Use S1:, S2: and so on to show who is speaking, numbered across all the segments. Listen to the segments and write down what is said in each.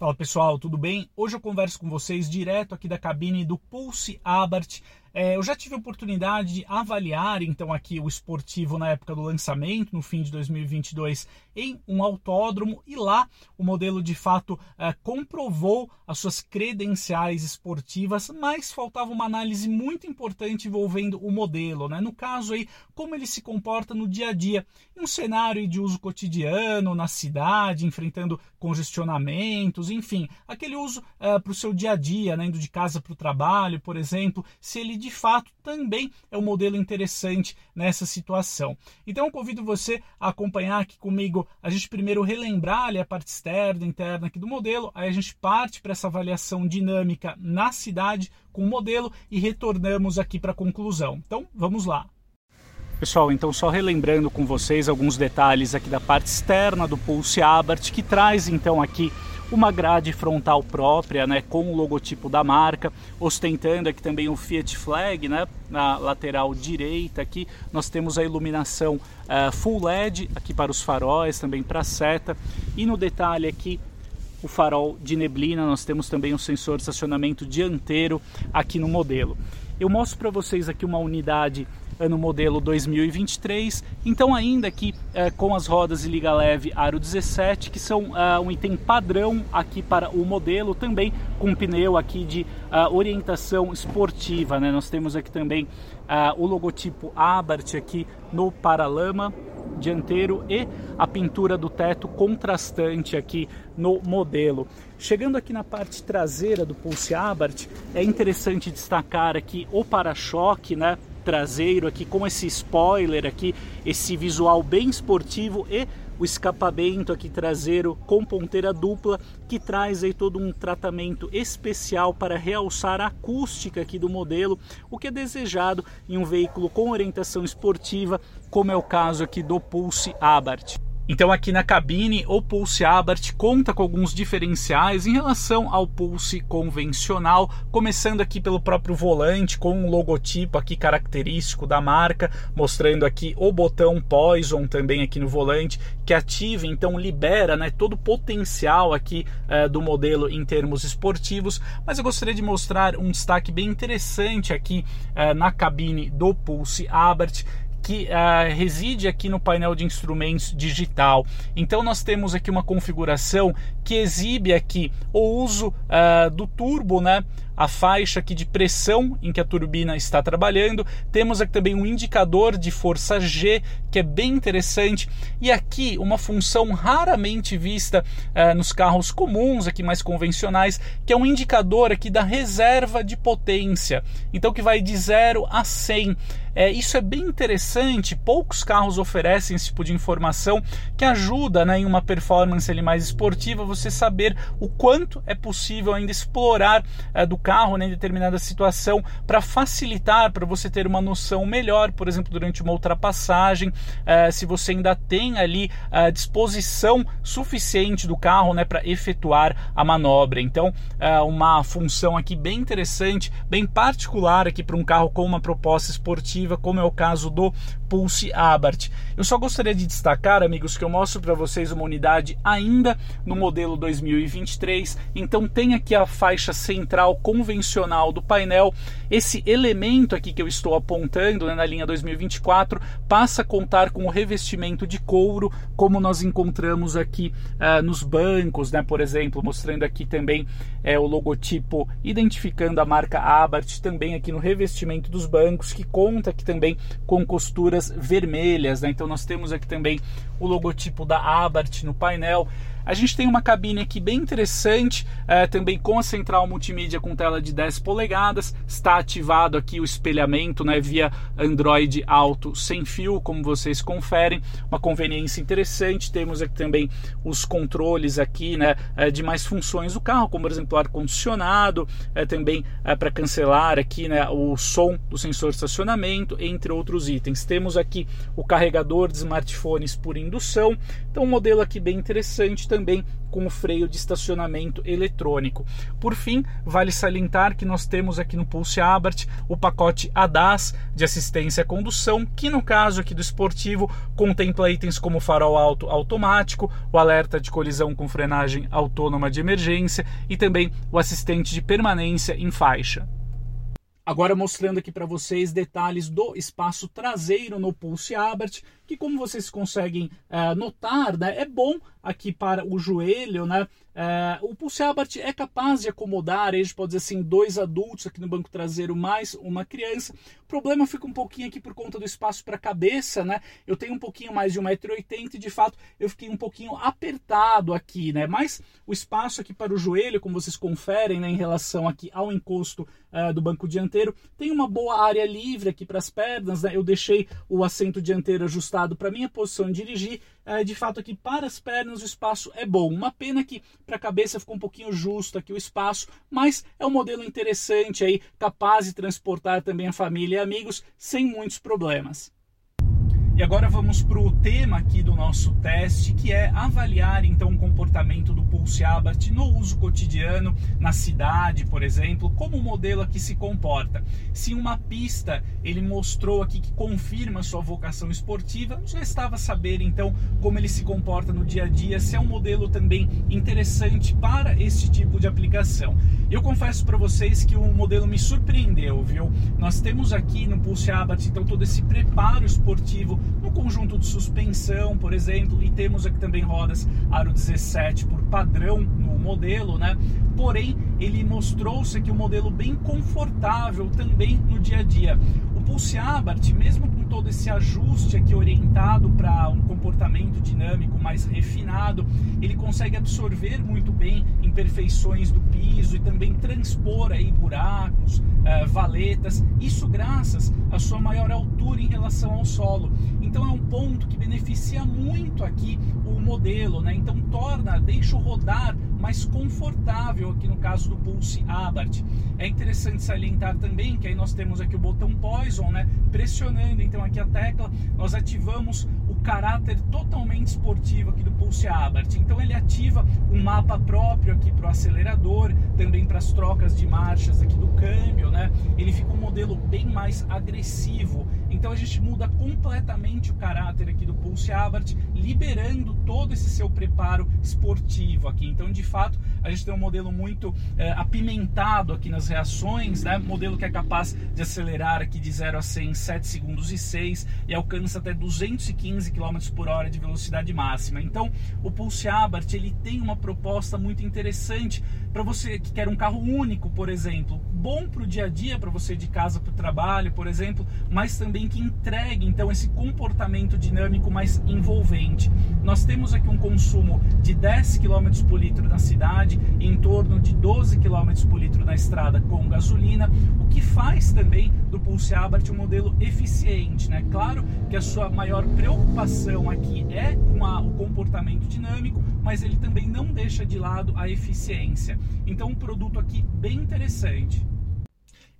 S1: Fala pessoal, tudo bem? Hoje eu converso com vocês direto aqui da cabine do Pulse Abarth é, eu já tive a oportunidade de avaliar então aqui o esportivo na época do lançamento, no fim de 2022, em um autódromo e lá o modelo de fato é, comprovou as suas credenciais esportivas, mas faltava uma análise muito importante envolvendo o modelo, né? No caso aí, como ele se comporta no dia a dia, em um cenário de uso cotidiano, na cidade, enfrentando congestionamentos, enfim, aquele uso é, para o seu dia a dia, né? indo de casa para o trabalho, por exemplo, se ele de fato também é um modelo interessante nessa situação. Então eu convido você a acompanhar aqui comigo, a gente primeiro relembrar ali, a parte externa, interna aqui do modelo, aí a gente parte para essa avaliação dinâmica na cidade com o modelo e retornamos aqui para a conclusão. Então vamos lá. Pessoal, então só relembrando com vocês alguns detalhes aqui da parte externa do Pulse Abarth, que traz então aqui uma grade frontal própria, né, com o logotipo da marca, ostentando aqui também o Fiat Flag, né, na lateral direita aqui nós temos a iluminação uh, full LED aqui para os faróis, também para a seta, e no detalhe aqui o farol de neblina, nós temos também um sensor de estacionamento dianteiro aqui no modelo. Eu mostro para vocês aqui uma unidade ano modelo 2023. Então ainda aqui é, com as rodas de liga leve aro 17, que são uh, um item padrão aqui para o modelo, também com pneu aqui de uh, orientação esportiva. Né? Nós temos aqui também o logotipo Abarth aqui no paralama dianteiro e a pintura do teto contrastante aqui no modelo. Chegando aqui na parte traseira do Pulse Abarth, é interessante destacar aqui o para-choque, né? Traseiro aqui com esse spoiler aqui, esse visual bem esportivo e o escapamento aqui traseiro com ponteira dupla que traz aí todo um tratamento especial para realçar a acústica aqui do modelo, o que é desejado em um veículo com orientação esportiva, como é o caso aqui do Pulse Abarth. Então aqui na cabine o Pulse Abarth conta com alguns diferenciais em relação ao Pulse convencional, começando aqui pelo próprio volante com um logotipo aqui característico da marca, mostrando aqui o botão Poison também aqui no volante, que ativa, então libera né, todo o potencial aqui uh, do modelo em termos esportivos, mas eu gostaria de mostrar um destaque bem interessante aqui uh, na cabine do Pulse Abarth, que uh, reside aqui no painel de instrumentos digital. Então nós temos aqui uma configuração que exibe aqui o uso uh, do turbo, né? A faixa aqui de pressão em que a turbina está trabalhando. Temos aqui também um indicador de força G, que é bem interessante. E aqui uma função raramente vista uh, nos carros comuns, aqui mais convencionais, que é um indicador aqui da reserva de potência. Então que vai de 0 a 100. É, isso é bem interessante, poucos carros oferecem esse tipo de informação que ajuda né, em uma performance mais esportiva você saber o quanto é possível ainda explorar é, do carro né, em determinada situação para facilitar, para você ter uma noção melhor, por exemplo, durante uma ultrapassagem, é, se você ainda tem ali a disposição suficiente do carro né, para efetuar a manobra. Então, é uma função aqui bem interessante, bem particular aqui para um carro com uma proposta esportiva como é o caso do Pulse Abarth. Eu só gostaria de destacar, amigos, que eu mostro para vocês uma unidade ainda no modelo 2023. Então tem aqui a faixa central convencional do painel. Esse elemento aqui que eu estou apontando né, na linha 2024 passa a contar com o revestimento de couro, como nós encontramos aqui uh, nos bancos, né, por exemplo, mostrando aqui também é, o logotipo identificando a marca Abarth, também aqui no revestimento dos bancos, que conta aqui também com costuras vermelhas, né? Então nós temos aqui também o logotipo da Abarth no painel. A gente tem uma cabine aqui bem interessante, é, também com a central multimídia com tela de 10 polegadas. Está ativado aqui o espelhamento né, via Android Auto sem fio, como vocês conferem. Uma conveniência interessante. Temos aqui também os controles aqui né, é, de mais funções do carro, como por exemplo o ar-condicionado, é, também é, para cancelar aqui né, o som do sensor de estacionamento, entre outros itens. Temos aqui o carregador de smartphones por indução indução. Então, um modelo aqui bem interessante também com o freio de estacionamento eletrônico. Por fim, vale salientar que nós temos aqui no Pulse Abarth o pacote ADAS de assistência à condução, que no caso aqui do esportivo contempla itens como farol alto automático, o alerta de colisão com frenagem autônoma de emergência e também o assistente de permanência em faixa. Agora mostrando aqui para vocês detalhes do espaço traseiro no Pulse Abarth, que como vocês conseguem uh, notar, né, é bom aqui para o joelho, né? Uh, o Pulse Abarth é capaz de acomodar, a gente pode dizer assim, dois adultos aqui no banco traseiro mais uma criança. O problema fica um pouquinho aqui por conta do espaço para a cabeça, né? Eu tenho um pouquinho mais de 1,80m e de fato eu fiquei um pouquinho apertado aqui, né? Mas o espaço aqui para o joelho, como vocês conferem, né, em relação aqui ao encosto uh, do banco dianteiro, tem uma boa área livre aqui para as pernas, né? Eu deixei o assento dianteiro ajustado para minha posição de dirigir é, de fato aqui para as pernas o espaço é bom. Uma pena que para a cabeça ficou um pouquinho justo aqui o espaço, mas é um modelo interessante aí, capaz de transportar também a família e amigos sem muitos problemas. E agora vamos para o tema aqui do nosso teste, que é avaliar então o comportamento do Pulse Abarth no uso cotidiano, na cidade, por exemplo, como o modelo aqui se comporta. Se uma pista ele mostrou aqui que confirma sua vocação esportiva, já estava saber então como ele se comporta no dia a dia, se é um modelo também interessante para esse tipo de aplicação. Eu confesso para vocês que o modelo me surpreendeu, viu? Nós temos aqui no Pulse Abarth então todo esse preparo esportivo no conjunto de suspensão, por exemplo, e temos aqui também rodas aro 17 por padrão no modelo, né? Porém, ele mostrou-se aqui um modelo bem confortável também no dia a dia. O Pulse Abarth, mesmo com todo esse ajuste aqui orientado para um comportamento dinâmico mais refinado, ele consegue absorver muito bem imperfeições do piso e também transpor aí buracos, uh, valetas, isso graças à sua maior altura em relação ao solo. Então é um ponto que beneficia muito aqui o modelo, né? Então torna, deixa rodar mais confortável aqui no caso do Pulse Abarth. É interessante salientar também que aí nós temos aqui o botão Poison, né? Pressionando então aqui a tecla, nós ativamos o caráter totalmente esportivo aqui do Pulse Abarth. Então ele ativa um mapa próprio aqui para o acelerador, também para as trocas de marchas aqui do câmbio, né? Ele fica um modelo bem mais agressivo. Então a gente muda completamente o caráter aqui do Pulse Abarth, liberando todo esse seu preparo esportivo aqui. Então de fato a gente tem um modelo muito é, apimentado aqui nas reações, né? Modelo que é capaz de acelerar aqui de 0 a 100 em 7 segundos e 6 e alcança até 215 km por hora de velocidade máxima. Então, o Pulse Abarth ele tem uma proposta muito interessante para você que quer um carro único, por exemplo, bom para o dia a dia, para você de casa para o trabalho, por exemplo, mas também que entregue então esse comportamento dinâmico mais envolvente. Nós temos aqui um consumo de 10 km por litro na cidade, em torno de 12 km por litro na estrada com gasolina, o que faz também do Pulse Abarth um modelo eficiente, né? Claro que a sua maior preocupação aqui é com a, o comportamento dinâmico, mas ele também não deixa de lado a eficiência. Então, um produto aqui bem interessante.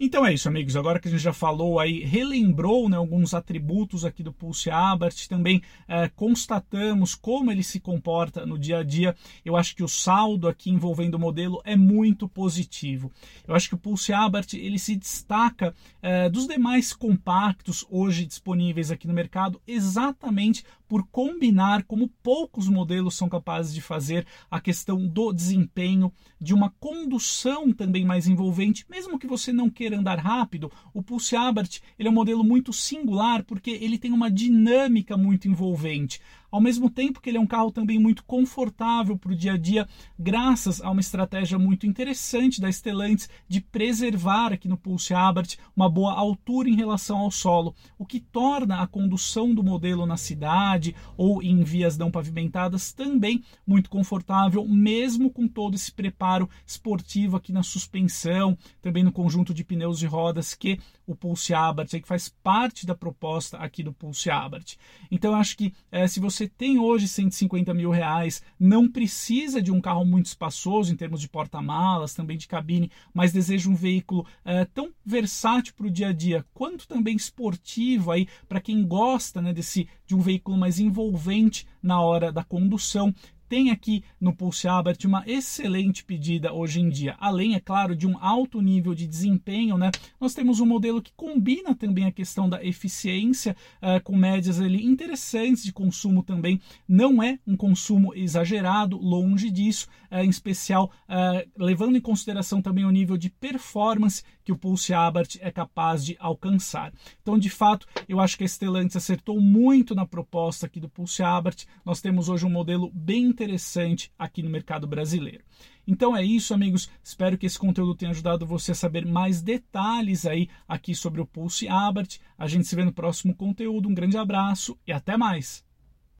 S1: Então é isso, amigos. Agora que a gente já falou aí, relembrou né, alguns atributos aqui do Pulse Abarth, também é, constatamos como ele se comporta no dia a dia. Eu acho que o saldo aqui envolvendo o modelo é muito positivo. Eu acho que o Pulse Abarth ele se destaca é, dos demais compactos hoje disponíveis aqui no mercado exatamente por combinar, como poucos modelos são capazes de fazer, a questão do desempenho, de uma condução também mais envolvente, mesmo que você não queira andar rápido, o Pulse Abarth ele é um modelo muito singular porque ele tem uma dinâmica muito envolvente ao mesmo tempo que ele é um carro também muito confortável para o dia a dia, graças a uma estratégia muito interessante da Stellantis de preservar aqui no Pulse Abarth uma boa altura em relação ao solo, o que torna a condução do modelo na cidade ou em vias não pavimentadas também muito confortável, mesmo com todo esse preparo esportivo aqui na suspensão, também no conjunto de pneus e rodas que o Pulse Abarth, que faz parte da proposta aqui do Pulse Abarth. Então, eu acho que é, se você você tem hoje 150 mil reais, não precisa de um carro muito espaçoso em termos de porta-malas, também de cabine, mas deseja um veículo é, tão versátil para o dia a dia, quanto também esportivo aí para quem gosta né, desse de um veículo mais envolvente na hora da condução tem aqui no Pulse Albert uma excelente pedida hoje em dia. Além, é claro, de um alto nível de desempenho, né? Nós temos um modelo que combina também a questão da eficiência uh, com médias ali interessantes de consumo também. Não é um consumo exagerado, longe disso, uh, em especial uh, levando em consideração também o nível de performance que o Pulse Abarth é capaz de alcançar. Então, de fato, eu acho que a Stellantis acertou muito na proposta aqui do Pulse Abarth. Nós temos hoje um modelo bem interessante aqui no mercado brasileiro. Então é isso, amigos. Espero que esse conteúdo tenha ajudado você a saber mais detalhes aí aqui sobre o Pulse Abarth. A gente se vê no próximo conteúdo. Um grande abraço e até mais.